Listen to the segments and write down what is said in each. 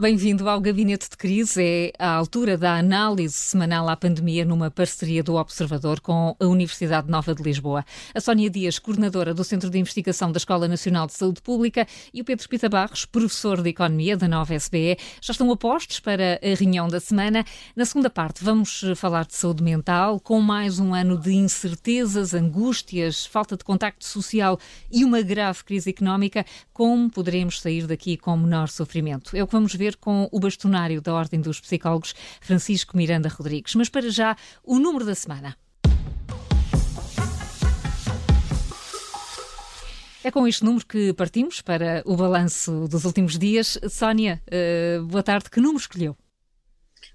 Bem-vindo ao Gabinete de Crise. É a altura da análise semanal à pandemia numa parceria do Observador com a Universidade Nova de Lisboa. A Sónia Dias, coordenadora do Centro de Investigação da Escola Nacional de Saúde Pública, e o Pedro Pita Barros, professor de Economia da Nova SBE, já estão apostos para a reunião da semana. Na segunda parte, vamos falar de saúde mental, com mais um ano de incertezas, angústias, falta de contacto social e uma grave crise económica. Como poderemos sair daqui com menor sofrimento? É o que vamos ver com o bastonário da Ordem dos Psicólogos, Francisco Miranda Rodrigues. Mas para já, o número da semana. É com este número que partimos para o balanço dos últimos dias. Sónia, uh, boa tarde. Que número escolheu?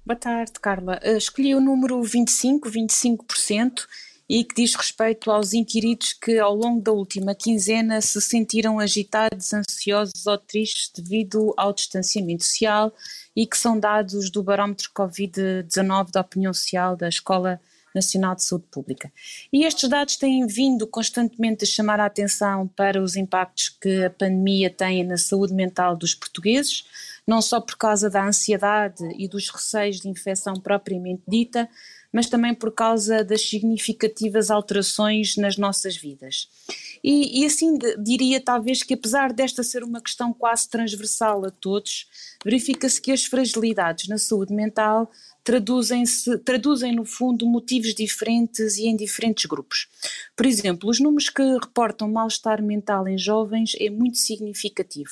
Boa tarde, Carla. Uh, escolhi o número 25, 25%, e que diz respeito aos inquiridos que ao longo da última quinzena se sentiram agitados, ansiosos ou tristes devido ao distanciamento social e que são dados do barómetro Covid-19 da opinião social da Escola Nacional de Saúde Pública. E estes dados têm vindo constantemente a chamar a atenção para os impactos que a pandemia tem na saúde mental dos portugueses, não só por causa da ansiedade e dos receios de infecção propriamente dita, mas também por causa das significativas alterações nas nossas vidas. E, e assim diria talvez que apesar desta ser uma questão quase transversal a todos, verifica-se que as fragilidades na saúde mental traduzem-se, traduzem no fundo motivos diferentes e em diferentes grupos. Por exemplo, os números que reportam mal-estar mental em jovens é muito significativo.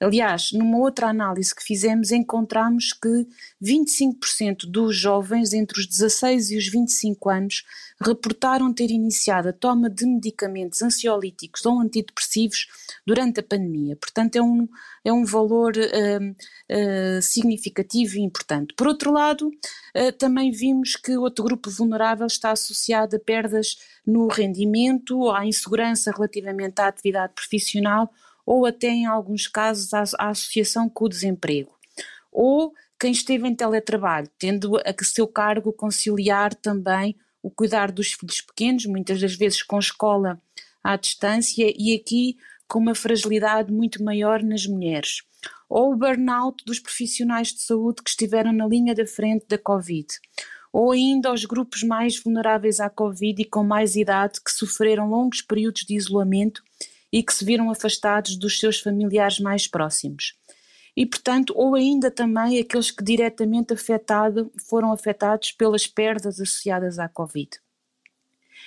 Aliás, numa outra análise que fizemos, encontramos que 25% dos jovens entre os 16 e os 25 anos reportaram ter iniciado a toma de medicamentos ansiolíticos ou antidepressivos durante a pandemia. Portanto, é um, é um valor uh, uh, significativo e importante. Por outro lado, uh, também vimos que outro grupo vulnerável está associado a perdas no rendimento, à insegurança relativamente à atividade profissional ou até em alguns casos à, à associação com o desemprego. Ou quem esteve em teletrabalho, tendo a que seu cargo conciliar também o cuidar dos filhos pequenos, muitas das vezes com escola à distância e aqui com uma fragilidade muito maior nas mulheres. Ou o burnout dos profissionais de saúde que estiveram na linha da frente da Covid. Ou ainda os grupos mais vulneráveis à Covid e com mais idade que sofreram longos períodos de isolamento e que se viram afastados dos seus familiares mais próximos. E, portanto, ou ainda também aqueles que diretamente afetado, foram afetados pelas perdas associadas à Covid.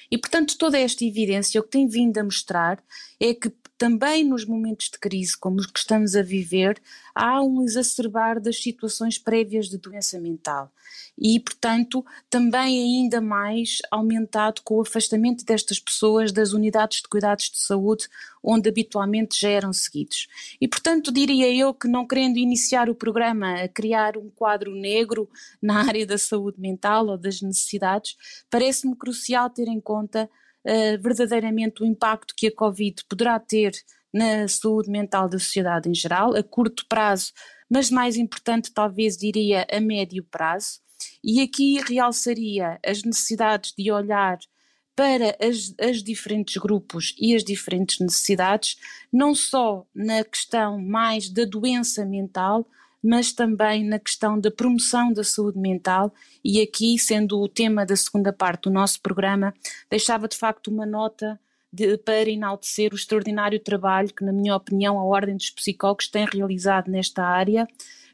E, portanto, toda esta evidência o que tem vindo a mostrar é que também nos momentos de crise como os que estamos a viver, há um exacerbar das situações prévias de doença mental e, portanto, também ainda mais aumentado com o afastamento destas pessoas das unidades de cuidados de saúde onde habitualmente já eram seguidos. E, portanto, diria eu que não querendo iniciar o programa a criar um quadro negro na área da saúde mental ou das necessidades, parece-me crucial ter em conta uh, verdadeiramente o impacto que a Covid poderá ter na saúde mental da sociedade em geral, a curto prazo, mas mais importante, talvez diria a médio prazo. E aqui realçaria as necessidades de olhar para as, as, diferentes grupos e as diferentes necessidades, não só na questão mais da doença mental, mas também na questão da promoção da saúde mental, e aqui, sendo o tema da segunda parte do nosso programa, deixava de facto uma nota de, para enaltecer o extraordinário trabalho que, na minha opinião, a Ordem dos Psicólogos tem realizado nesta área,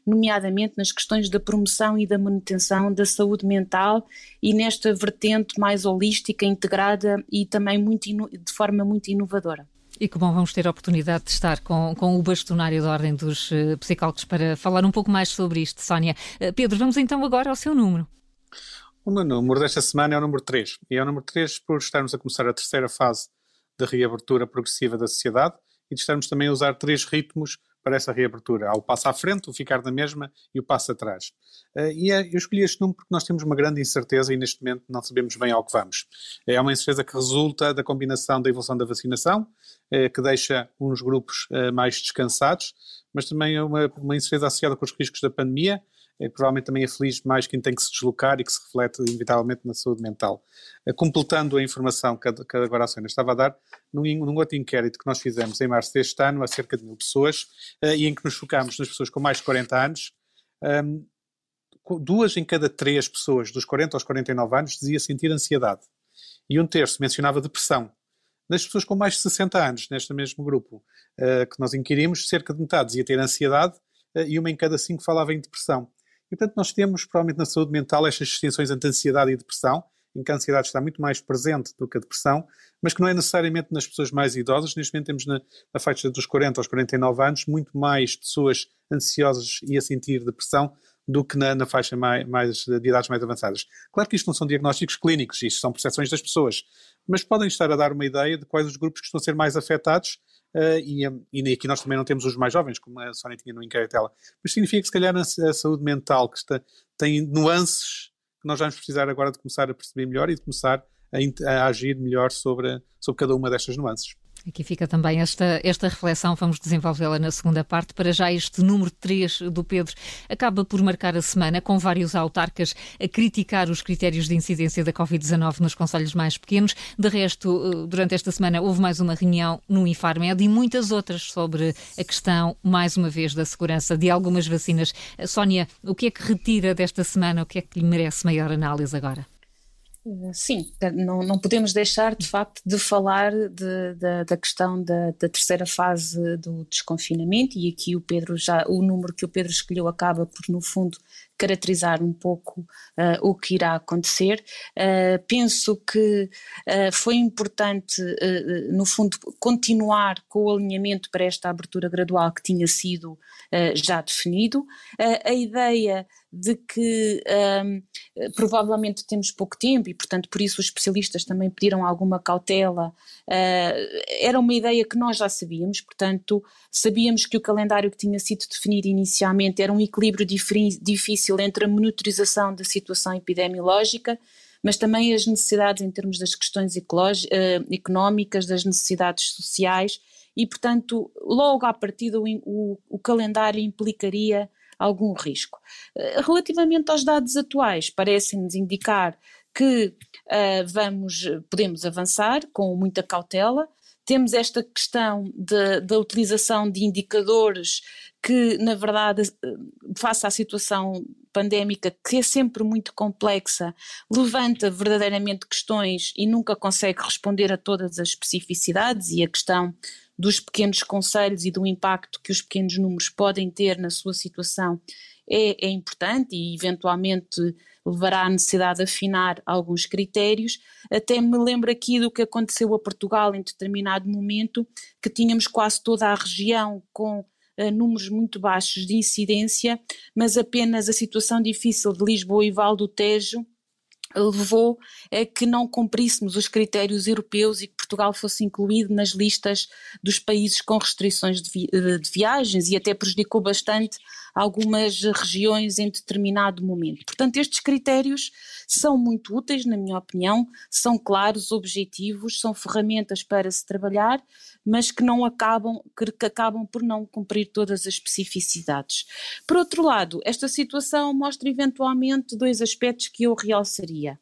nomeadamente nas questões da promoção e da manutenção da saúde mental e nesta vertente mais holística, integrada e também muito de forma muito inovadora. E que bom, vamos ter a oportunidade de estar com, com o bastonário da Ordem dos uh, Psicólogos para falar um pouco mais sobre isto, Sónia. Uh, Pedro, vamos então agora ao seu número. O meu número desta semana é o número 3. E é o número 3 por estarmos a começar a terceira fase da reabertura progressiva da sociedade e de estarmos também a usar três ritmos para essa reabertura. Há o passo à frente, o ficar na mesma e o passo atrás. Uh, e é, eu escolhi este número porque nós temos uma grande incerteza e neste momento não sabemos bem ao que vamos. É uma incerteza que resulta da combinação da evolução da vacinação, uh, que deixa uns grupos uh, mais descansados, mas também é uma, uma incerteza associada com os riscos da pandemia, é, provavelmente também aflige mais quem tem que se deslocar e que se reflete inevitavelmente na saúde mental. Uh, completando a informação que, agora a Sônia estava a dar, num, outro inquérito que nós fizemos em março deste ano a cerca de mil pessoas uh, e em que nos focámos nas pessoas com mais de 40 anos, um, duas em cada três pessoas dos 40 aos 49 anos dizia sentir ansiedade. E um terço mencionava depressão. Nas pessoas com mais de 60 anos, neste mesmo grupo uh, que nós inquirimos, cerca de metade dizia ter ansiedade e uma em cada cinco falava em depressão. E, portanto, nós temos, provavelmente na saúde mental, estas distinções entre ansiedade e depressão, em que a ansiedade está muito mais presente do que a depressão, mas que não é necessariamente nas pessoas mais idosas. Neste momento temos na, na faixa dos 40 aos 49 anos muito mais pessoas ansiosas e a sentir depressão do que na, na faixa mais, mais, de idades mais avançadas. Claro que isto não são diagnósticos clínicos, isto são percepções das pessoas, mas podem estar a dar uma ideia de quais os grupos que estão a ser mais afetados Uh, e, e, aqui nós também não temos os mais jovens, como a Sónia tinha no inquérito dela, mas significa que se calhar a, a saúde mental que está, tem nuances que nós vamos precisar agora de começar a perceber melhor e de começar a, a agir melhor sobre, sobre cada uma destas nuances. Aqui fica também esta, esta reflexão, vamos desenvolvê-la na segunda parte. Para já, este número 3 do Pedro acaba por marcar a semana, com vários autarcas a criticar os critérios de incidência da Covid-19 nos conselhos mais pequenos. De resto, eh, durante esta semana houve mais uma reunião no Infarmed e muitas outras sobre a questão, mais uma vez, da segurança de algumas vacinas. Eh, Sónia, o que é que retira desta semana? O que é que lhe merece maior análise agora? Sim, não, não podemos deixar de facto de falar de, de, da questão da, da, terceira fase do desconfinamento e aqui o Pedro já, o número que o Pedro escolheu acaba por no fundo caracterizar um pouco uh, o que irá acontecer. Uh, penso que uh, foi importante, no fundo, continuar com o alinhamento para esta abertura gradual que tinha sido já definido. a ideia de que um, provavelmente temos pouco tempo e, portanto, por isso os especialistas também pediram alguma cautela. Uh, era uma ideia que nós já sabíamos, portanto, sabíamos que o calendário que tinha sido definido inicialmente era um equilíbrio difícil entre a monitorização da situação epidemiológica mas também as necessidades em termos das questões uh, económicas, das necessidades sociais, e, portanto, logo à partida o, o, o calendário implicaria algum risco. Eh, relativamente aos dados atuais, parecem-nos indicar que uh, vamos, podemos avançar com muita cautela. Temos esta questão da utilização de indicadores que, na verdade, eh, face à situação pandémica, que é sempre muito complexa, levanta verdadeiramente questões e nunca consegue responder a todas as especificidades e a questão dos pequenos conselhos e do impacto que os pequenos números podem ter na sua situação é, é importante e eventualmente levará à necessidade de afinar alguns critérios. Até me lembro aqui do que aconteceu a Portugal em determinado momento, que tínhamos quase toda a região com uh, números muito baixos de incidência, mas apenas a situação difícil de Lisboa e Val do Tejo levou a que não cumpríssemos os critérios europeus e que Portugal fosse incluído nas listas dos países com restrições de, vi de viagens e até prejudicou bastante algumas regiões em determinado momento. Portanto, estes critérios são muito úteis, na minha opinião, são claros, objetivos, são ferramentas para se trabalhar, mas que não acabam, que acabam por não cumprir todas as especificidades. Por outro lado, esta situação mostra eventualmente dois aspectos que eu realçaria.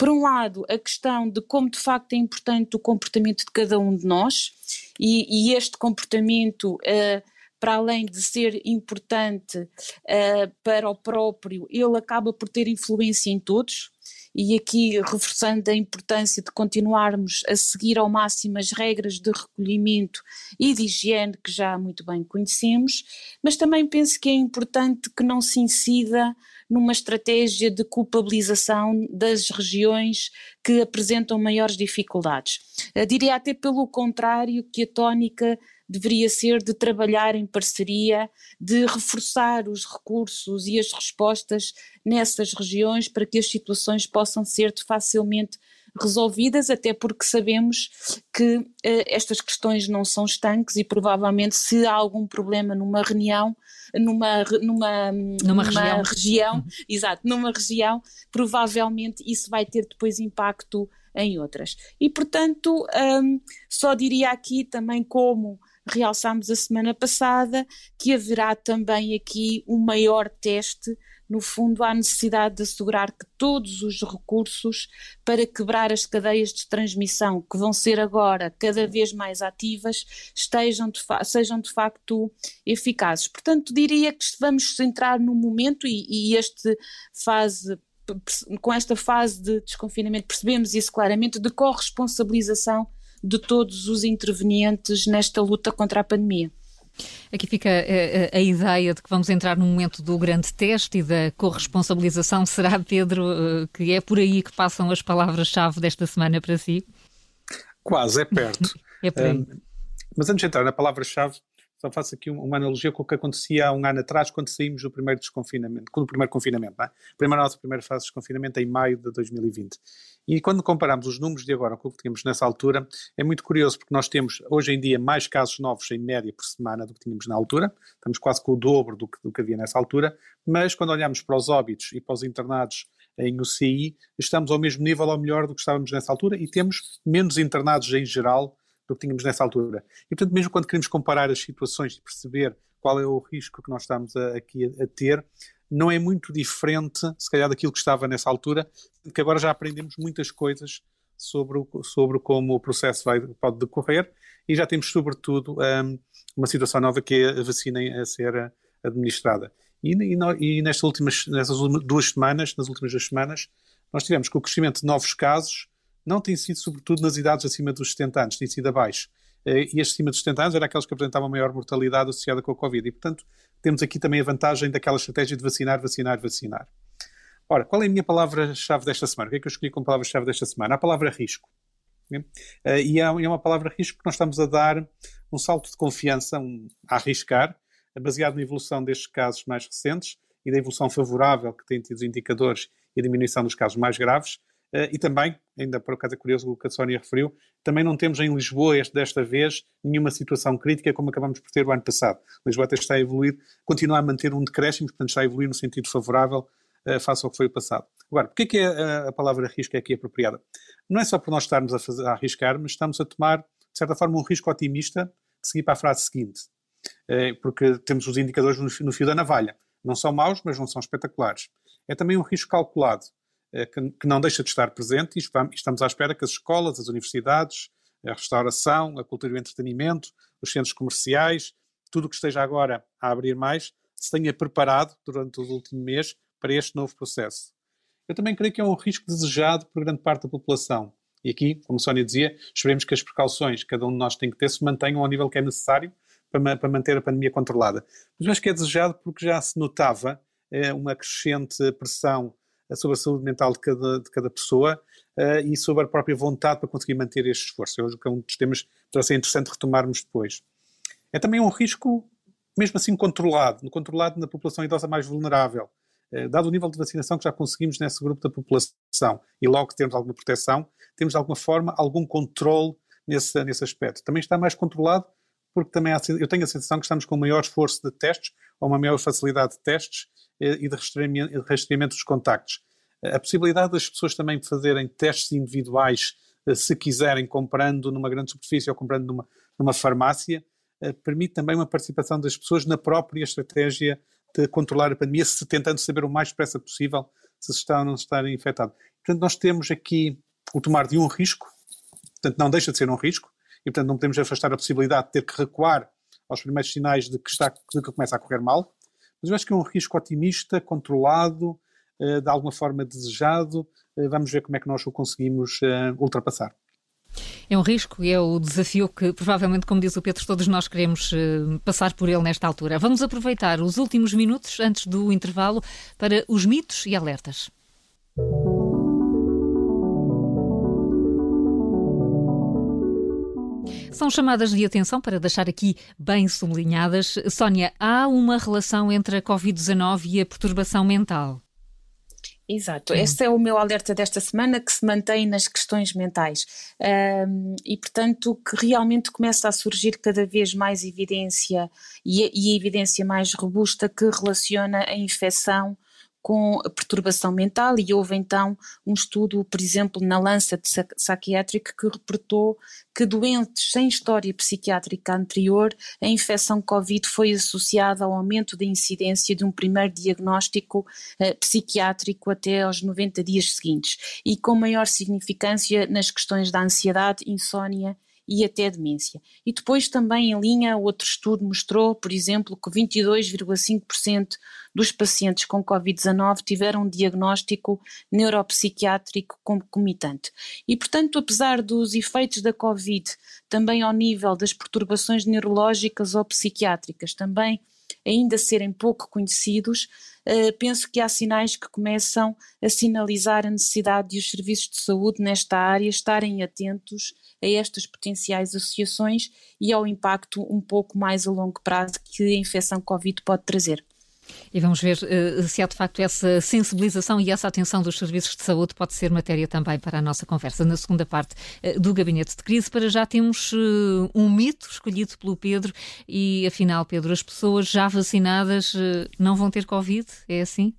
Por um lado, a questão de como de facto é importante o comportamento de cada um de nós, e, e este comportamento uh, para além de ser importante uh, para o próprio, ele acaba por ter influência em todos. E aqui reforçando a importância de continuarmos a seguir ao máximo as regras de recolhimento e de higiene que já muito bem conhecemos, mas também penso que é importante que não se incida numa estratégia de culpabilização das regiões que apresentam maiores dificuldades. Eu diria até pelo contrário que a tónica deveria ser de trabalhar em parceria, de reforçar os recursos e as respostas nessas regiões para que as situações possam ser facilmente resolvidas, até porque sabemos que eh, estas questões não são estanques e provavelmente se há algum problema numa reunião, numa, numa, numa, numa região, região uhum. exato, numa região, provavelmente isso vai ter depois impacto em outras. E portanto, um, só diria aqui também como realçámos a semana passada que haverá também aqui um maior teste no fundo, há necessidade de assegurar que todos os recursos para quebrar as cadeias de transmissão, que vão ser agora cada vez mais ativas, estejam de sejam de facto eficazes. Portanto, diria que vamos entrar num momento, e, e fase com esta fase de desconfinamento, percebemos isso claramente, de corresponsabilização de todos os intervenientes nesta luta contra a pandemia. Aqui fica a, eh, a, eh, a, ideia de que vamos entrar num momento do grande teste e da corresponsabilização. Será, Pedro, eh, que é por aí que passam as palavras-chave desta semana para si? Quase, é perto. é por aí. Um, mas antes de entrar na palavra-chave, só faço aqui uma analogia com o que acontecia há um ano atrás, quando saímos do primeiro desconfinamento, do primeiro confinamento, não é? Primeira nossa primeira fase de desconfinamento em maio de 2020. E quando comparamos os números de agora com o que tínhamos nessa altura, é muito curioso, porque nós temos hoje em dia mais casos novos em média por semana do que tínhamos na altura, estamos quase com o dobro do que, do que havia nessa altura, mas quando olhamos para os óbitos e para os internados em UCI, estamos ao mesmo nível ou melhor do que estávamos nessa altura e temos menos internados em geral do que tínhamos nessa altura. E, portanto, mesmo quando queremos comparar as situações e perceber qual é o risco que nós estamos a, aqui a, a, ter, não é muito diferente, se calhar, daquilo que estava nessa altura, porque agora já aprendemos muitas coisas sobre, o, sobre como o processo vai, pode decorrer e já temos, sobretudo, um, uma situação nova que é a vacina a ser administrada. E, e, e nestas últimas nessas duas semanas, nas últimas duas semanas, nós tivemos que o crescimento de novos casos não tem sido sobretudo nas idades acima dos 70 anos, tem sido abaixo. Eh, e as acima dos 70 anos eram aqueles que apresentavam maior mortalidade associada com a Covid. E, portanto, temos aqui também a vantagem daquela estratégia de vacinar, vacinar, vacinar. Ora, qual é a minha palavra-chave desta semana? O que é que eu escolhi como palavra-chave desta semana? A palavra risco. Eh, e é uma palavra risco que nós estamos a dar um salto de confiança, um, a arriscar, baseado na evolução destes casos mais recentes e da evolução favorável que têm tido os indicadores e a diminuição dos casos mais graves, e também, ainda por acaso é curioso o que a Sónia referiu, também não temos em Lisboa este, desta vez nenhuma situação crítica como acabamos por ter o ano passado. Lisboa até está a evoluir, continua a manter um decréscimo, portanto está a evoluir no sentido favorável uh, face ao que foi o passado. Agora, porquê é que a, a palavra risco é aqui apropriada? Não é só por nós estarmos a, fazer, a arriscar, mas estamos a tomar, de certa forma, um risco otimista de seguir para a frase seguinte. Uh, porque temos os indicadores no, no fio da navalha. Não são maus, mas não são espetaculares. É também um risco calculado eh, que não deixa de estar presente e estamos à espera que as escolas, as universidades, a restauração, a cultura e o entretenimento, os centros comerciais, tudo o que esteja agora a abrir mais, se tenha preparado durante o último mês para este novo processo. Eu também creio que é um risco desejado por grande parte da população. E aqui, como Sónia dizia, esperemos que as precauções que cada um de nós tem que ter se mantenham ao nível que é necessário para, manter a pandemia controlada. Mas acho que é desejado porque já se notava é, uma crescente pressão sobre a saúde mental de cada, de cada pessoa uh, e sobre a própria vontade para conseguir manter este esforço. Eu acho que é um dos temas que vai ser interessante retomarmos depois. É também um risco, mesmo assim, controlado, controlado na população idosa mais vulnerável. Uh, dado o nível de vacinação que já conseguimos nesse grupo da população e logo que temos alguma proteção, temos de alguma forma algum controle nesse, nesse aspecto. Também está mais controlado porque também há, eu tenho a sensação que estamos com um maior esforço de testes ou uma maior facilidade de testes e de rastreamento, de dos contactos. A possibilidade das pessoas também fazerem testes individuais, eh, se quiserem, comprando numa grande superfície ou comprando numa, numa farmácia, eh, permite também uma participação das pessoas na própria estratégia de controlar a pandemia, se tentando saber o mais depressa possível se está ou não está infectado. Portanto, nós temos aqui o tomar de um risco, portanto, não deixa de ser um risco, e portanto não podemos afastar a possibilidade de ter que recuar aos primeiros sinais de que, está, de que começa a correr mal, mas eu acho que é um risco otimista, controlado, eh, de alguma forma desejado. Eh, vamos ver como é que nós o conseguimos eh, ultrapassar. É um risco e é o desafio que, provavelmente, como diz o Pedro, todos nós queremos passar por ele nesta altura. Vamos aproveitar os últimos minutos antes do intervalo para os mitos e alertas. São chamadas de atenção para deixar aqui bem sublinhadas. Sónia, há uma relação entre a Covid-19 e a perturbação mental? Exato, este é o meu alerta desta semana que se mantém nas questões mentais um, e, portanto, que realmente começa a surgir cada vez mais evidência e, e evidência mais robusta que relaciona a infecção com perturbação mental e houve então um estudo, por exemplo, na Lancet Psychiatric que reportou que doentes sem história psiquiátrica anterior, a infecção Covid foi associada ao aumento da incidência de um primeiro diagnóstico eh, psiquiátrico até aos 90 dias seguintes e com maior significância nas questões da ansiedade, insônia e até demência. E depois também em linha, outro estudo mostrou, por exemplo, que 22,5% dos pacientes com Covid-19 tiveram um diagnóstico neuropsiquiátrico concomitante. E, portanto, apesar dos efeitos da Covid, também ao nível das perturbações neurológicas ou psiquiátricas, também ainda serem pouco conhecidos, uh, penso que há sinais que começam a sinalizar a necessidade de os serviços de saúde nesta área estarem atentos a estas potenciais associações e ao impacto um pouco mais a longo prazo que a infecção Covid pode trazer. E vamos ver uh, se há de facto essa sensibilização e essa atenção dos serviços de saúde pode ser matéria também para a nossa conversa. Na segunda parte uh, do Gabinete de Crise, para já temos uh, um mito escolhido pelo Pedro e afinal, Pedro, as pessoas já vacinadas não vão ter Covid? É assim?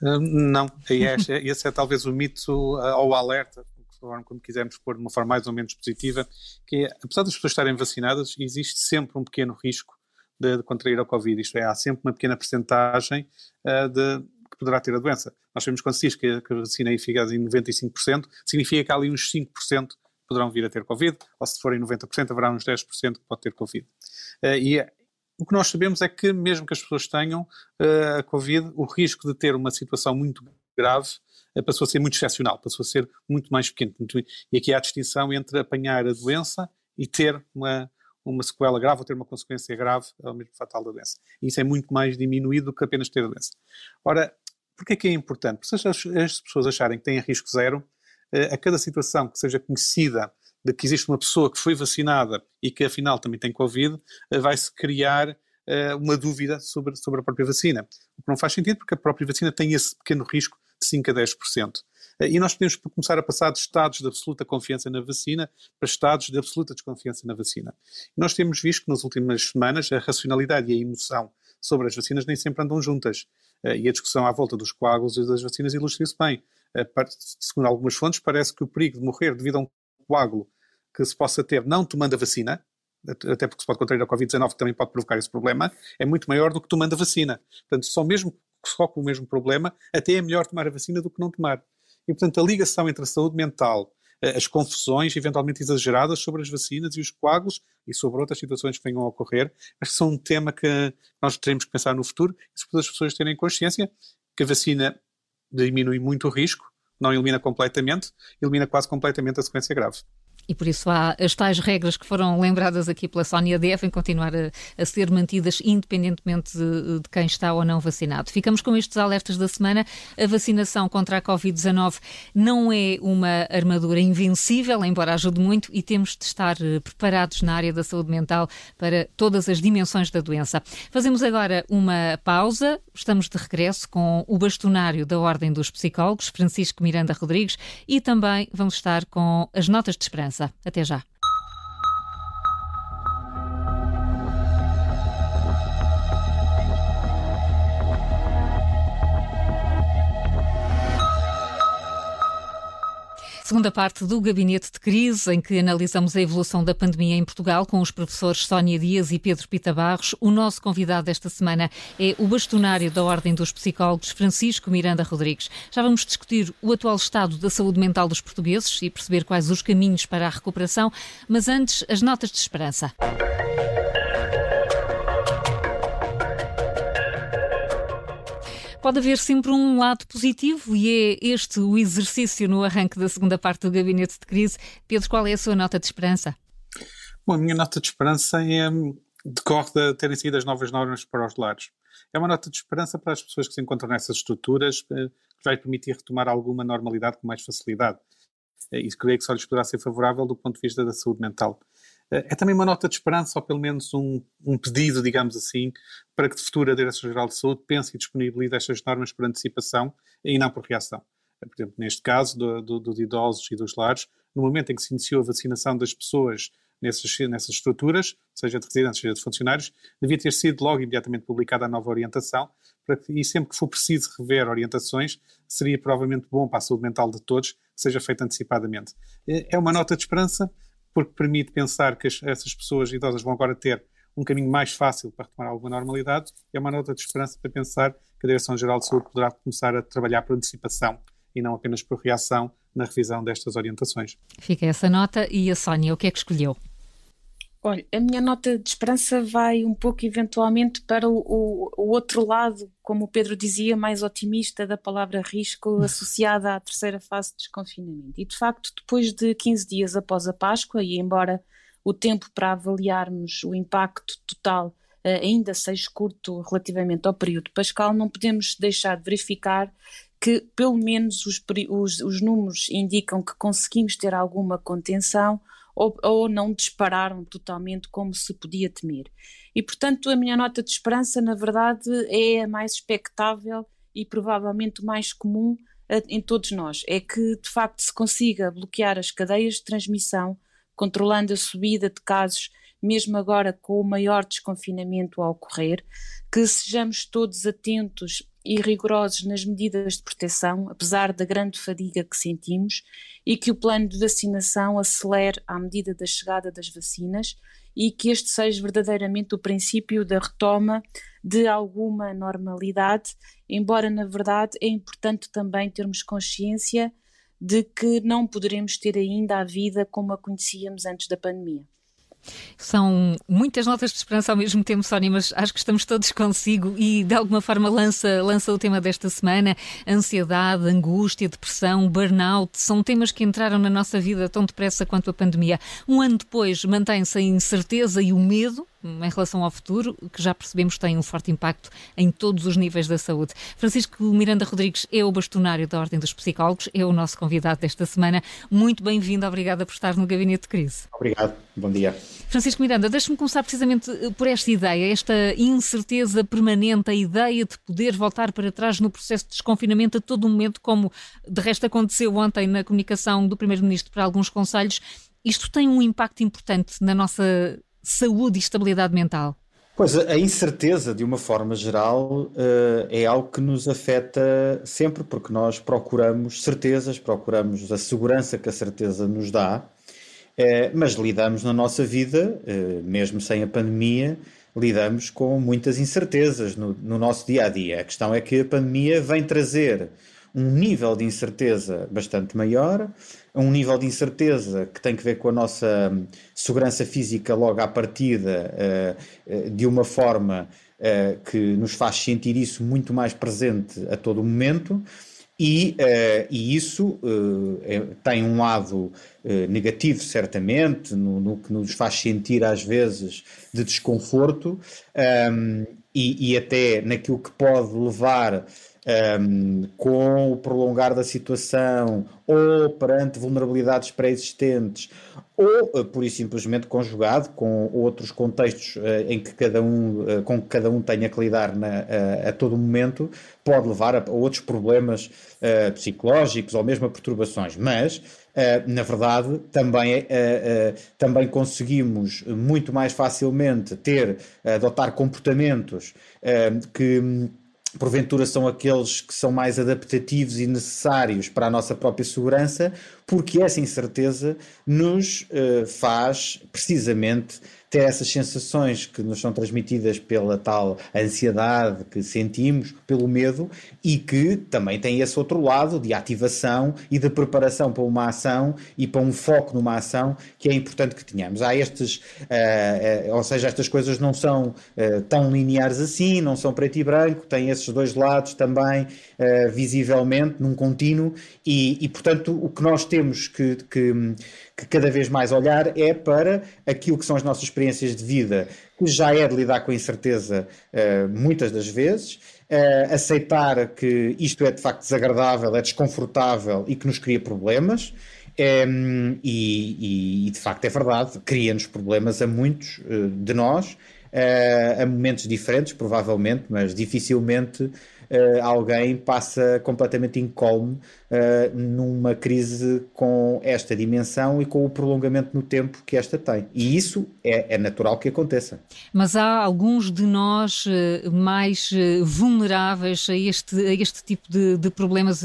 não, esse, esse é talvez o mito ou alerta como quisermos pôr de uma forma mais ou menos positiva, que é, apesar das pessoas estarem vacinadas, existe sempre um pequeno risco de, de contrair a Covid, isto é, há sempre uma pequena percentagem uh, de, que poderá ter a doença. Nós sabemos quando se diz que, que a vacina é eficaz em 95%, significa que há ali uns 5% poderão vir a ter Covid, ou se forem 90%, haverá uns 10% que pode ter Covid. Uh, e é, o que nós sabemos é que, mesmo que as pessoas tenham uh, a Covid, o risco de ter uma situação muito grave passou a ser muito excepcional, passou a ser muito mais pequeno. E aqui há a distinção entre apanhar a doença e ter uma, uma sequela grave ou ter uma consequência grave ao mesmo fatal da doença. E isso é muito mais diminuído do que apenas ter a doença. Ora, porquê é que é importante? Porque se as, as pessoas acharem que têm risco zero, eh, a cada situação que seja conhecida de que existe uma pessoa que foi vacinada e que afinal também tem Covid, eh, vai-se criar eh, uma dúvida sobre, sobre a própria vacina. O que não faz sentido porque a própria vacina tem esse pequeno risco de 5 a 10%. E nós podemos começar a passar de estados de absoluta confiança na vacina para estados de absoluta desconfiança na vacina. Nós temos visto que nas últimas semanas a racionalidade e a emoção sobre as vacinas nem sempre andam juntas. Eh, e a discussão à volta dos coágulos e das vacinas ilustra isso bem. Eh, segundo algumas fontes, parece que o perigo de morrer devido a um coágulo que se possa ter não tomando a vacina, até porque se pode contrair a Covid-19, que também pode provocar esse problema, é muito maior do que tomando a vacina. Portanto, só mesmo só com o mesmo problema, até é melhor tomar a vacina do que não tomar. E, portanto, a ligação entre a saúde mental, eh, as confusões eventualmente exageradas sobre as vacinas e os coágulos e sobre outras situações que venham a ocorrer, que são um tema que nós teremos que pensar no futuro e se as pessoas terem consciência que a vacina diminui muito o risco, não elimina completamente, elimina quase completamente a sequência grave. E por isso há as tais regras que foram lembradas aqui pela Sónia devem continuar a, a ser mantidas independentemente de, de, quem está ou não vacinado. Ficamos com estes alertas da semana. A vacinação contra a Covid-19 não é uma armadura invencível, embora ajude muito, e temos de estar eh, preparados na área da saúde mental para todas as dimensões da doença. Fazemos agora uma pausa. Estamos de regresso com o bastonário da Ordem dos Psicólogos, Francisco Miranda Rodrigues, e também vamos estar com as notas de esperança. Até já. Segunda parte do Gabinete de Crise, em que analisamos a evolução da pandemia em Portugal com os professores Sónia Dias e Pedro Pita Barros. O nosso convidado desta semana é o bastonário da Ordem dos Psicólogos, Francisco Miranda Rodrigues. Já vamos discutir o atual estado da saúde mental dos portugueses e perceber quais os caminhos para a recuperação, mas antes, as notas de esperança. Pode haver sempre um lado positivo e é este o exercício no arranque da segunda parte do gabinete de crise. Pedro, qual é a sua nota de esperança? Bom, a minha nota de esperança é, decorre de terem sido as novas normas para os lares. É uma nota de esperança para as pessoas que se encontram nessas estruturas, eh, que vai permitir retomar alguma normalidade com mais facilidade. Eh, e creio que só lhes poderá ser favorável do ponto de vista da saúde mental. É também uma nota de esperança, ou pelo menos um, um pedido, digamos assim, para que de futuro a Direção-Geral de Saúde pense e disponibilize estas normas por antecipação e não por reação. Por exemplo, neste caso do, do, dos idosos e dos lares, no momento em que se iniciou a vacinação das pessoas nessas, nessas estruturas, seja de residentes, seja de funcionários, devia ter sido logo imediatamente publicada a nova orientação, e sempre que for preciso rever orientações, seria provavelmente bom para a saúde mental de todos que seja feito antecipadamente. É uma nota de esperança, porque permite pensar que essas pessoas idosas vão agora ter um caminho mais fácil para retomar alguma normalidade, é uma nota de esperança para pensar que a Direção-Geral de Saúde poderá começar a trabalhar por antecipação e não apenas por reação na revisão destas orientações. Fica essa nota e a Sónia, o que é que escolheu? Olha, a minha nota de esperança vai um pouco eventualmente para o, o, o, outro lado, como o Pedro dizia, mais otimista da palavra risco associada à terceira fase de desconfinamento. E de facto, depois de 15 dias após a Páscoa, e embora o tempo para avaliarmos o impacto total uh, ainda seja curto relativamente ao período pascal, não podemos deixar de verificar que pelo menos os, os, os números indicam que conseguimos ter alguma contenção ou, ou, não dispararam totalmente como se podia temer. E, portanto, a minha nota de esperança, na verdade, é a mais expectável e provavelmente mais comum em todos nós. É que, de facto, se consiga bloquear as cadeias de transmissão, controlando a subida de casos mesmo agora com o maior desconfinamento a ocorrer, que sejamos todos atentos e rigorosos nas medidas de proteção, apesar da grande fadiga que sentimos, e que o plano de vacinação acelere à medida da chegada das vacinas e que este seja verdadeiramente o princípio da retoma de alguma normalidade, embora na verdade é importante também termos consciência de que não poderemos ter ainda a vida como a conhecíamos antes da pandemia. São muitas notas de esperança ao mesmo tempo, Sónia, mas acho que estamos todos consigo e de alguma forma lança, lança o tema desta semana. Ansiedade, angústia, depressão, burnout são temas que entraram na nossa vida tão depressa quanto a pandemia. Um ano depois mantém-se a incerteza e o medo em relação ao futuro, que já percebemos tem um forte impacto em todos os níveis da saúde. Francisco Miranda Rodrigues é o bastonário da Ordem dos Psicólogos, é o nosso convidado desta semana. Muito bem-vindo, obrigada por estar no Gabinete de Crise. Obrigado, bom dia. Francisco Miranda, deixe-me começar precisamente eh, por esta ideia, esta incerteza permanente, a ideia de poder voltar para trás no processo de desconfinamento a todo momento, como de resto aconteceu ontem na comunicação do Primeiro-Ministro para alguns conselhos. Isto tem um impacto importante na nossa saúde e estabilidade mental? Pois a incerteza, de uma forma geral, eh, é algo que nos afeta sempre, porque nós procuramos certezas, procuramos a segurança que a certeza nos dá, eh, mas lidamos na nossa vida, eh, mesmo sem a pandemia, lidamos com muitas incertezas no, no nosso dia a dia. A questão é que a pandemia vem trazer um nível de incerteza bastante maior, um nível de incerteza que tem que ver com a nossa hum, segurança física logo à partida, eh, eh, de uma forma eh, que nos faz sentir isso muito mais presente a todo momento. E, uh, e isso uh, tem um lado uh, negativo, certamente, no, no, que nos faz sentir às vezes de desconforto um, e, e, até naquilo que pode levar um, com o prolongar da situação ou perante vulnerabilidades pré-existentes ou uh, pura e simplesmente conjugado com outros contextos uh, em que cada um, uh, com que cada um tenha que lidar na, a todo momento, pode levar a, a outros problemas psicológicos ou mesmo a perturbações. Mas, na verdade, também, também conseguimos muito mais facilmente ter, adotar comportamentos que porventura são aqueles que são mais adaptativos e necessários para a nossa própria segurança, porque essa incerteza nos uh, faz precisamente ter essas sensações que nos são transmitidas pela tal ansiedade que sentimos, pelo medo, e que também tem esse outro lado de ativação e de preparação para uma ação e para um foco numa ação que é importante que tenhamos. Há estes, uh, uh, ou seja, estas coisas não são uh, tão lineares assim, não são preto e branco, têm esses dois lados também visivelmente num contínuo, e, e portanto o que nós temos que, que que cada vez mais olhar é para aquilo que são as nossas experiências de vida, que já é de lidar com a incerteza uh, muitas das vezes, uh, aceitar que isto é de facto desagradável, é desconfortável e que nos cria problemas. Ehm, e, e, de facto é verdade, cria-nos problemas a muitos uh, de nós, a momentos diferentes, provavelmente, mas dificilmente uh, alguém passa completamente incólume uh, numa crise com esta dimensão e com o prolongamento no tempo que esta tem. E isso é, é natural que aconteça. Mas há alguns de nós uh, mais vulneráveis a este, a este tipo de, de problemas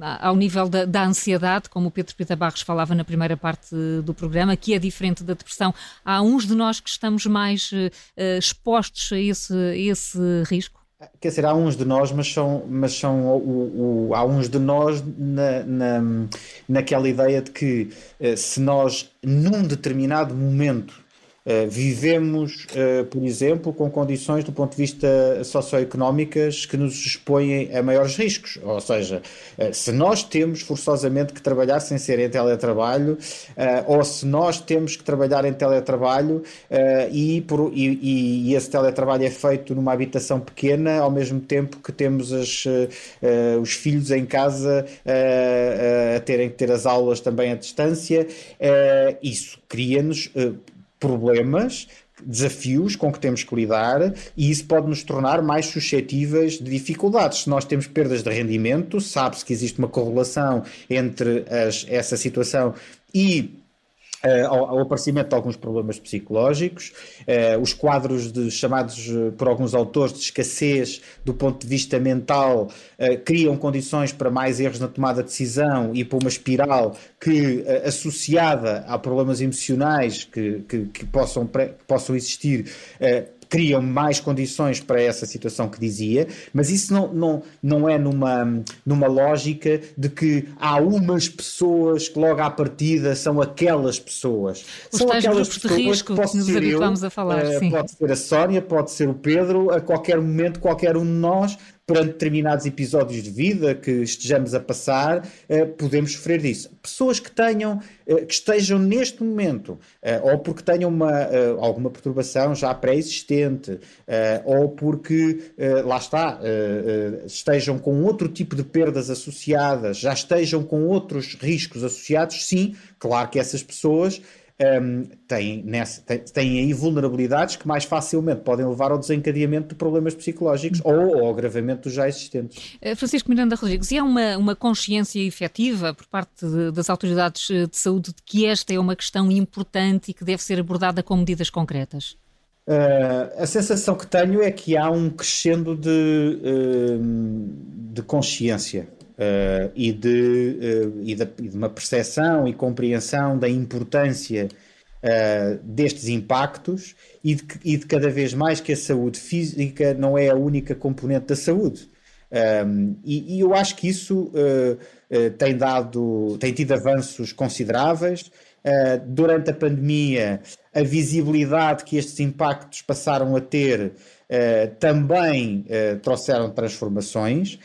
ao nível da, da, ansiedade, como o Pedro Pita Barros falava na primeira parte do programa, que é diferente da depressão. Há uns de nós que estamos mais expostos a esse, a esse risco? Quer dizer, há uns de nós, mas são, mas são o, o há uns de nós na, na, naquela ideia de que eh, se nós, num determinado momento, Uh, vivemos, uh, por exemplo, com condições do ponto de vista socioeconómicas que nos expõem a maiores riscos. Ou seja, uh, se nós temos forçosamente que trabalhar sem ser em teletrabalho, ou se nós temos que trabalhar em teletrabalho e, por, e, e, esse teletrabalho é feito numa habitação pequena, ao mesmo tempo que temos as, os filhos em casa a terem que ter as aulas também à distância, isso cria-nos problemas, desafios com que temos que lidar e isso pode nos tornar mais suscetíveis de dificuldades. Se nós temos perdas de rendimento, sabe-se que existe uma correlação entre as, essa situação e Uh, ao, ao, aparecimento de alguns problemas psicológicos, uh, os quadros de, chamados uh, por alguns autores de escassez do ponto de vista mental criam condições para mais erros na tomada de decisão e para uma espiral que, associada a problemas emocionais que, que, que possam, possam existir, criam mais condições para essa situação que dizia, mas isso não, não, não é numa, numa lógica de que há umas pessoas que logo à partida são aquelas pessoas. Os são aquelas pessoas de risco que, que nos eu, a falar. Uh, pode ser a Sónia, pode ser o Pedro, a qualquer momento, qualquer um de nós perante determinados episódios de vida que estejamos a passar, eh, podemos sofrer disso. Pessoas que tenham, eh, que estejam neste momento, eh, ou porque tenham uma, alguma perturbação já pré-existente, ou porque, lá está, estejam com outro tipo de perdas associadas, já estejam com outros riscos associados, sim, claro que essas pessoas um, têm, nessa, têm, têm, aí vulnerabilidades que mais facilmente podem levar ao desencadeamento de problemas psicológicos ou ao agravamento dos já existentes. Eh, Francisco Miranda Rodrigues, e há uma, uma consciência efetiva por parte de, das autoridades eh, de saúde de que esta é uma questão importante e que deve ser abordada com medidas concretas? Uh, a sensação que tenho é que há um crescendo de, uh, de consciência uh, e, de, uh, e, e, de, uma percepção e compreensão da importância uh, destes impactos e de, e de, cada vez mais que a saúde física não é a única componente da saúde. Um, e, e, eu acho que isso tem dado, tem tido avanços consideráveis. durante a pandemia, a visibilidade que estes impactos passaram a ter também trouxeram transformações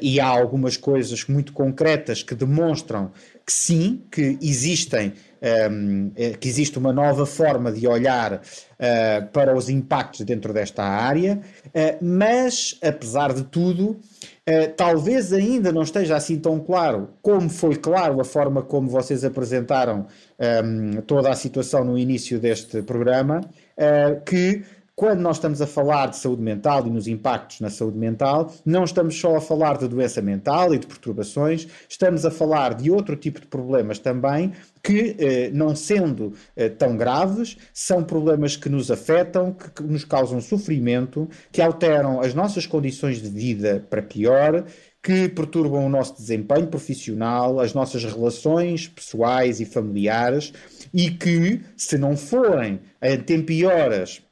e há algumas coisas muito concretas que demonstram que sim, que existem ehm, eh, que existe uma nova forma de olhar uh, para os impactos dentro desta área, mas apesar de tudo, talvez ainda não esteja assim tão claro como foi claro a forma como vocês apresentaram ehm, toda a situação no início deste programa, que quando nós estamos a falar de saúde mental e nos impactos na saúde mental, não estamos só a falar de doença mental e de perturbações, estamos a falar de outro tipo de problemas também que, eh, não sendo eh, tão graves, são problemas que nos afetam, que, que nos causam sofrimento, que alteram as nossas condições de vida para pior que perturbam o nosso desempenho profissional, as nossas relações pessoais e familiares e que, se não forem em tempo e horas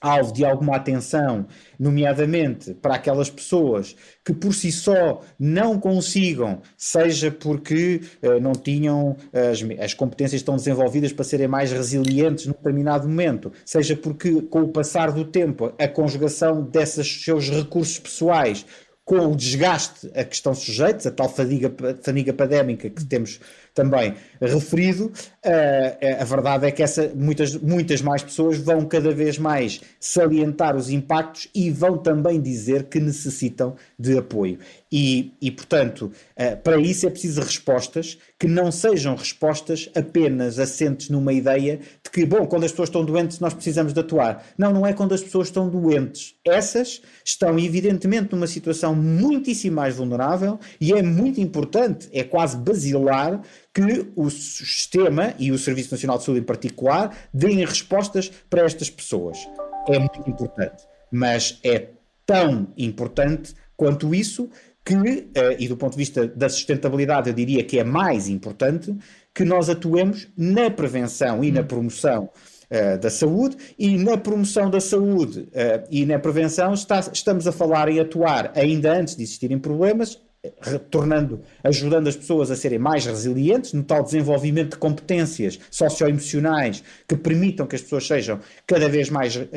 alvo de alguma atenção, nomeadamente para aquelas pessoas que por si só não consigam, seja porque uh, não tinham as, as competências estão desenvolvidas para serem mais resilientes num determinado momento, seja porque com o passar do tempo a conjugação desses seus recursos pessoais com o desgaste a que estão sujeitos, a tal fadiga, fadiga pandémica que temos também referido, uh, a verdade é que essa, muitas, muitas mais pessoas vão cada vez mais salientar os impactos e vão também dizer que necessitam de apoio. E, e, portanto, uh, para isso é preciso respostas que não sejam respostas apenas assentes numa ideia de que, bom, quando as pessoas estão doentes nós precisamos de atuar. Não, não é quando as pessoas estão doentes. Essas estão evidentemente numa situação muitíssimo mais vulnerável e é muito importante, é quase basilar, que o sistema e o Serviço Nacional de Saúde em particular deem respostas para estas pessoas. É muito importante. Mas é tão importante quanto isso que, eh, e do ponto de vista da sustentabilidade, eu diria que é mais importante que nós atuemos na prevenção e na hum. promoção uh, da saúde, e na promoção da saúde uh, e na prevenção está, estamos a falar em atuar ainda antes de existirem problemas, tornando, ajudando as pessoas a serem mais resilientes no tal desenvolvimento de competências socioemocionais que permitam que as pessoas sejam cada vez mais uh,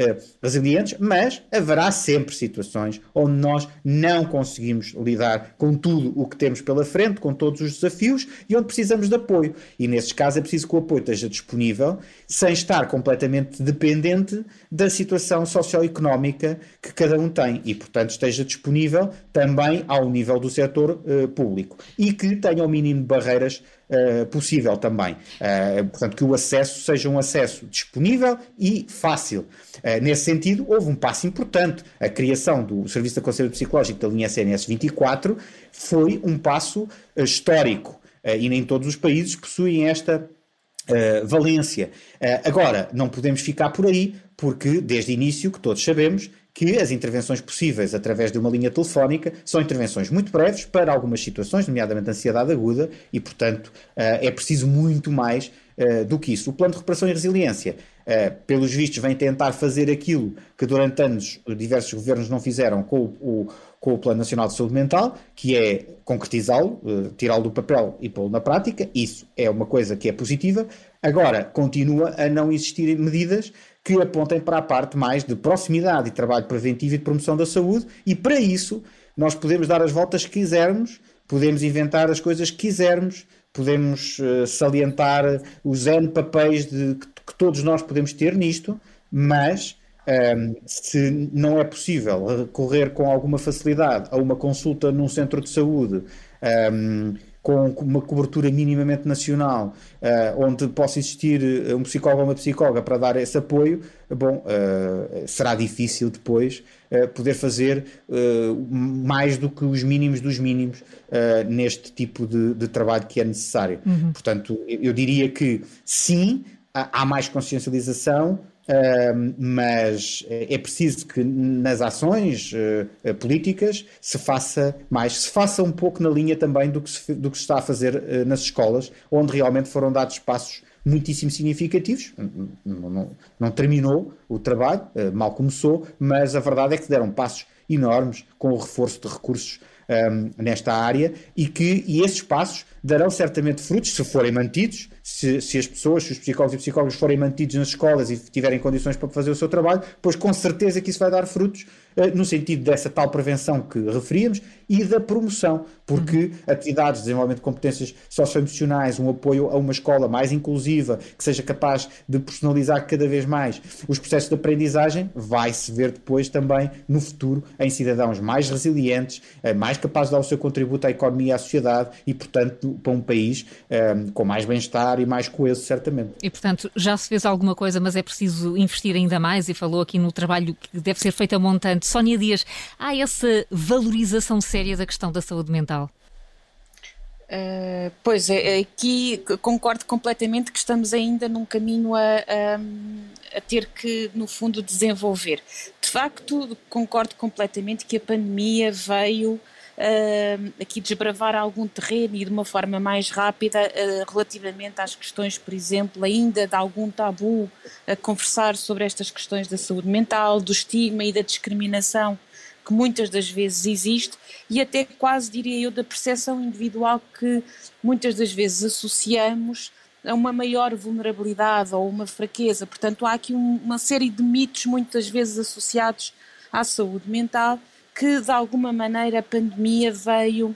resilientes, mas haverá sempre situações onde nós não conseguimos lidar com tudo o que temos pela frente, com todos os desafios e onde precisamos de apoio. E nesses casos é preciso que o apoio esteja disponível sem estar completamente dependente da situação socioeconómica que cada um tem e, portanto, esteja disponível também ao nível do setor setor uh, público e que tenha o mínimo de barreiras uh, possível também. Uh, portanto, que o acesso seja um acesso disponível e fácil. nesse sentido, houve um passo importante. A criação do Serviço de Aconselhamento Psicológico da linha SNS 24 foi um passo histórico e nem todos os países possuem esta Uh, valência. Uh, agora, não podemos ficar por aí, porque desde o início, que todos sabemos, que as intervenções possíveis através de uma linha telefónica são intervenções muito breves para algumas situações, nomeadamente ansiedade aguda, e, portanto, eh, é preciso muito mais eh, do que isso. O Plano de Recuperação e Resiliência, eh, pelos vistos, vem tentar fazer aquilo que durante anos diversos governos não fizeram com o, com o Plano Nacional de Saúde Mental, que é concretizá-lo, tirá-lo do papel e pô-lo na prática. Isso é uma coisa que é positiva. Agora, continua a não existir medidas que apontem para a parte mais de proximidade e trabalho preventivo e de promoção da saúde, e para isso nós podemos dar as voltas que quisermos, podemos inventar as coisas que quisermos, podemos uh, salientar os N papéis de, que, que, todos nós podemos ter nisto, mas um, ehm, se não é possível recorrer com alguma facilidade a uma consulta num centro de saúde. Um, ehm, com uma cobertura minimamente nacional, uh, onde possa existir eh, um psicólogo ou uma psicóloga para dar esse apoio, bom, uh, será difícil depois uh, poder fazer mais do que os mínimos dos mínimos neste tipo de, de, trabalho que é necessário. Uhum. Portanto, eu diria que sim, há mais consciencialização, mas é preciso que nas ações uh, políticas se faça mais, se faça um pouco na linha também do que se, do que se está a fazer uh, nas escolas, onde realmente foram dados passos muitíssimo significativos. Não, não, não terminou o trabalho, mal começou, mas a verdade é que deram passos enormes com o reforço de recursos um, nesta área e que e esses passos darão certamente frutos se forem mantidos, se, se as pessoas, se os psicólogos e psicólogos forem mantidos nas escolas e tiverem condições para fazer o seu trabalho, pois com certeza que isso vai dar frutos no sentido dessa tal prevenção que referíamos e da promoção, porque uhum. atividades de desenvolvimento de competências socioemocionais, um apoio a uma escola mais inclusiva, que seja capaz de personalizar cada vez mais os processos de aprendizagem, vai-se ver depois também no futuro em cidadãos mais resilientes, uh, mais capazes de dar o seu contributo à economia e à sociedade e, portanto, para um país um, ehm, com mais bem-estar e mais coeso, certamente. E, portanto, já se fez alguma coisa, mas é preciso investir ainda mais e falou aqui no trabalho que deve ser feito a montante. Sónia Dias, há essa valorização séria da questão da saúde mental? Uh, pois é, aqui concordo completamente que estamos ainda num caminho a, a, a, ter que, no fundo, desenvolver. De facto, concordo completamente que a pandemia veio uh, aqui desbravar algum terreno e de uma forma mais rápida uh, relativamente às questões, por exemplo, ainda de algum tabu a conversar sobre estas questões da saúde mental, do estigma e da discriminação que muitas das vezes existe e até quase diria eu da percepção individual que muitas das vezes associamos a uma maior vulnerabilidade ou uma fraqueza. Portanto, há aqui um, uma série de mitos muitas vezes associados à saúde mental que de alguma maneira a pandemia veio uh,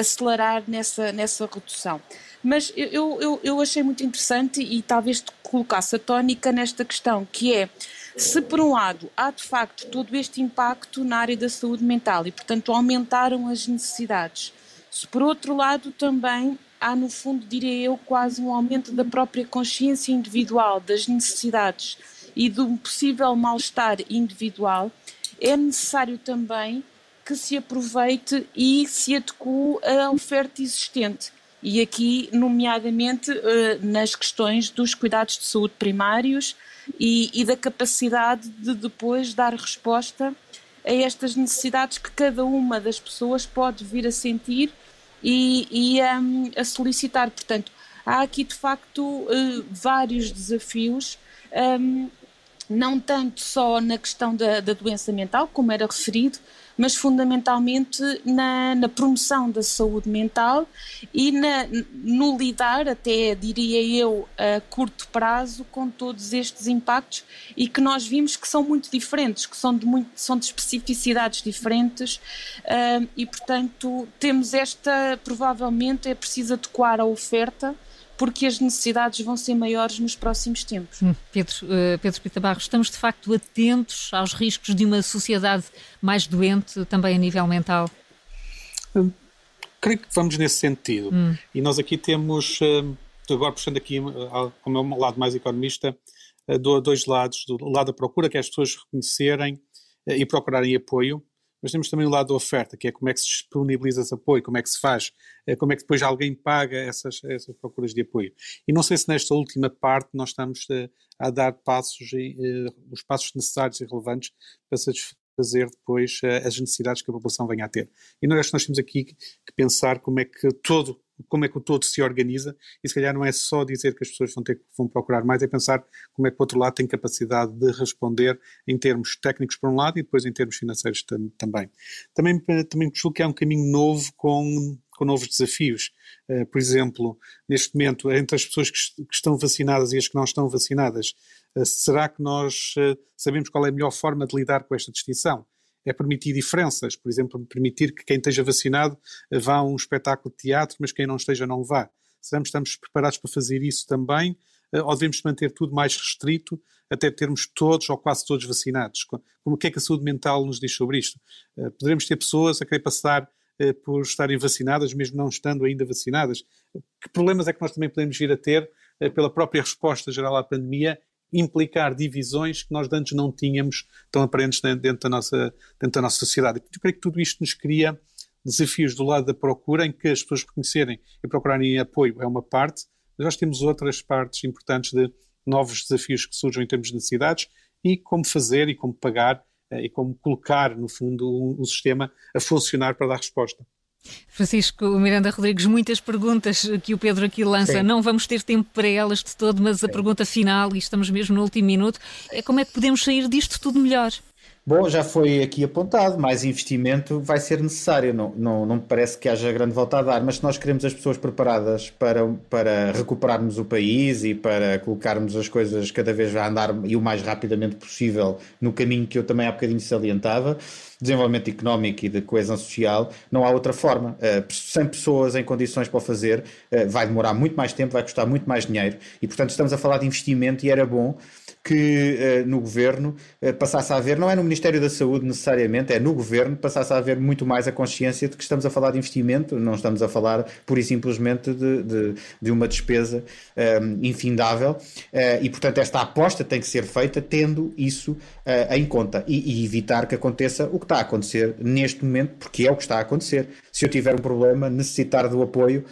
acelerar nessa, nessa redução. Mas eu, eu, eu achei muito interessante e talvez colocasse a tónica nesta questão, que é Se, por um lado, há de facto todo este impacto na área da saúde mental e, portanto, aumentaram as necessidades, se, por outro lado, também há, no fundo, diria eu, quase um aumento da própria consciência individual, das necessidades e do possível mal-estar individual, é necessário também que se aproveite e se adeque à oferta existente. E aqui, nomeadamente, eh, nas questões dos cuidados de saúde primários e, e da capacidade de depois dar resposta a estas necessidades que cada uma das pessoas pode vir a sentir e, e um, a solicitar. Portanto, há aqui de facto uh, vários desafios, um, não tanto só na questão da, da doença mental, como era referido, mas fundamentalmente na, na promoção da saúde mental e na, no lidar, até diria eu, a curto prazo, com todos estes impactos e que nós vimos que são muito diferentes, que são de, muito, são de especificidades diferentes uh, e, portanto, temos esta, provavelmente é preciso adequar a oferta porque as necessidades vão ser maiores nos próximos tempos. Hum, Pedro, uh, Pedro Pita Barros, estamos de facto atentos aos riscos de uma sociedade mais doente, também a nível mental? Hum, creio que vamos nesse sentido. Hum. E nós aqui temos, uh, agora puxando aqui uh, como é um lado mais economista, uh, dois lados. Do lado da procura, que é as pessoas reconhecerem e procurarem apoio, mas temos também o lado da oferta, que é como é que se disponibiliza esse apoio, como é que se faz, eh, como é que depois alguém paga essas, essas procuras de apoio. E não sei se nesta última parte nós estamos a, eh, a dar passos, uh, os passos necessários e relevantes para satisfazer depois uh, as necessidades que a população venha a ter. E nós, nós temos aqui que pensar como é que todo como é que o todo se organiza e se calhar não é só dizer que as pessoas vão ter vão procurar mais, é pensar como é que o outro lado tem capacidade de responder em termos técnicos por um lado e depois em termos financeiros tam, também. Também, também julgo que é um caminho novo com, com novos desafios. Uh, por exemplo, neste momento, entre as pessoas que, que, estão vacinadas e as que não estão vacinadas, uh, será que nós uh, sabemos qual é a melhor forma de lidar com esta distinção? É permitir diferenças, por exemplo, permitir que quem esteja vacinado vá a um espetáculo de teatro, mas quem não esteja não vá. Será que estamos preparados para fazer isso também? Eh, ou devemos manter tudo mais restrito até termos todos ou quase todos vacinados? Como que é que a saúde mental nos diz sobre isto? Eh, poderemos ter pessoas a querer passar eh, por estarem vacinadas, mesmo não estando ainda vacinadas? Que problemas é que nós também podemos vir a ter pela própria resposta geral à pandemia implicar divisões que nós antes não tínhamos tão aparentes dentro da nossa, dentro da nossa sociedade. Eu creio que tudo isto nos cria desafios do lado da procura, em que as pessoas reconhecerem e procurarem apoio é uma parte, mas nós temos outras partes importantes de novos desafios que surgem em termos de necessidades e como fazer e como pagar eh, e como colocar, no fundo, um, um sistema a funcionar para dar resposta. Francisco Miranda Rodrigues, muitas perguntas que o Pedro aqui lança. Sim. Não vamos ter tempo para elas de todo, mas Sim. a pergunta final, e estamos mesmo no último minuto, é como é que podemos sair disto tudo melhor? Bom, já foi aqui apontado, mais investimento vai ser necessário, não, não, não me parece que haja grande volta a dar, mas se nós queremos as pessoas preparadas para, para recuperarmos o país e para colocarmos as coisas cada vez a andar e o mais rapidamente possível no caminho que eu também há bocadinho salientava, desenvolvimento económico e de coesão social, não há outra forma. Sem pessoas em condições para o fazer, uh, vai demorar muito mais tempo, vai custar muito mais dinheiro e, portanto, estamos a falar de investimento e era bom que uh, no governo uh, passasse a haver, não é no Ministério da Saúde necessariamente, é no governo, passasse a haver muito mais a consciência de que estamos a falar de investimento, não estamos a falar pura e simplesmente de, de, de uma despesa um, ehm, infindável uh, e, portanto, esta aposta tem que ser feita tendo isso em conta e, e, evitar que aconteça o que está a acontecer neste momento, porque é o que está a acontecer. Se eu tiver um problema, necessitar do apoio,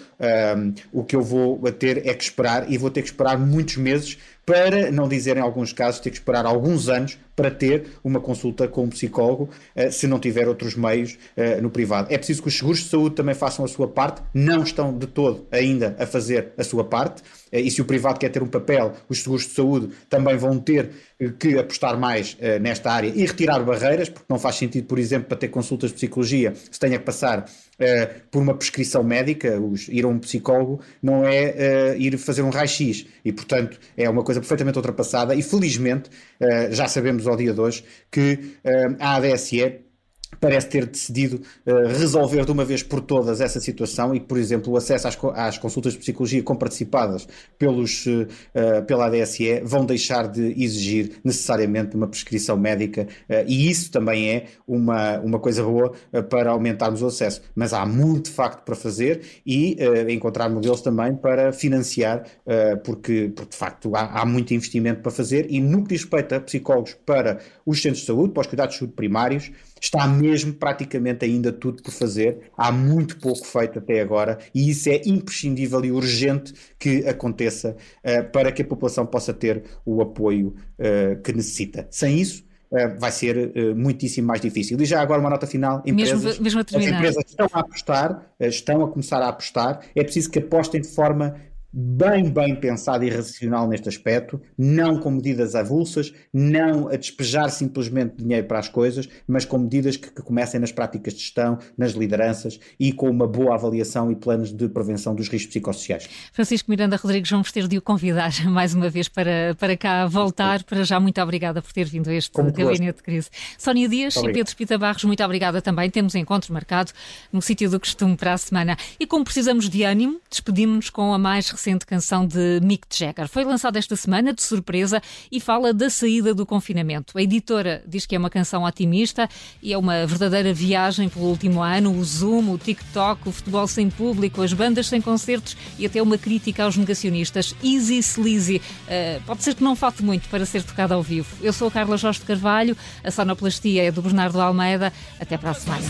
um, o que eu vou ter é que esperar e vou ter que esperar muitos meses para não dizer em alguns casos ter que esperar alguns anos para ter uma consulta com um psicólogo, eh, se não tiver outros meios eh, no privado. É preciso que os seguros de saúde também façam a sua parte, não estão de todo ainda a fazer a sua parte, eh, e se o privado quer ter um papel, os seguros de saúde também vão ter que apostar mais nesta área e retirar barreiras, porque não faz sentido, por exemplo, para ter consultas de psicologia, se tenha que passar por uma prescrição médica, ir a um psicólogo não é ir fazer um raio-x, e portanto é uma coisa perfeitamente ultrapassada, e felizmente já sabemos ao dia de hoje que a ADSE parece ter decidido uh, resolver de uma vez por todas essa situação e, por exemplo, o acesso às, às consultas de psicologia comparticipadas pelos, uh, pela ADSE vão deixar de exigir necessariamente uma prescrição médica uh, e isso também é uma, uma coisa boa para aumentarmos o acesso. Mas há muito, de facto, para fazer e encontrar modelos também para financiar, porque, porque de facto há, há muito investimento para fazer e no que diz respeito a psicólogos para os centros de saúde, para os cuidados de saúde primários, está mesmo praticamente ainda tudo por fazer. Há muito pouco feito até agora e isso é imprescindível e urgente que aconteça uh, para que a população possa ter o apoio uh, que necessita. Sem isso, Uh, vai ser uh, muitíssimo mais difícil. E já agora uma nota final, empresas, mesmo, mesmo as empresas estão a apostar, estão a começar a apostar, é preciso que apostem de forma bem, bem pensado e racional neste aspecto, não com medidas avulsas, não a despejar simplesmente dinheiro para as coisas, mas com medidas que, que, comecem nas práticas de gestão, nas lideranças e com uma boa avaliação e planos de prevenção dos riscos psicossociais. Francisco Miranda Rodrigues, vamos ter de o convidar mais uma vez para, para cá voltar. Para já, muito obrigada por ter vindo a este gabinete de crise. Sónia Dias e Pedro Espita Barros, muito obrigada também. Temos encontro marcado no sítio do costume para a semana. E como precisamos de ânimo, despedimos-nos com a mais recente canção de Mick Jagger. Foi lançada esta semana, de surpresa, e fala da saída do confinamento. A editora diz que é uma canção otimista e é uma verdadeira viagem pelo último ano. O Zoom, o TikTok, o futebol sem público, as bandas sem concertos e até uma crítica aos negacionistas. Easy Sleazy. Uh, pode ser que não falte muito para ser tocado ao vivo. Eu sou a Carla Jorge de Carvalho, a sonoplastia é do Bernardo Almeida. Até para a semana.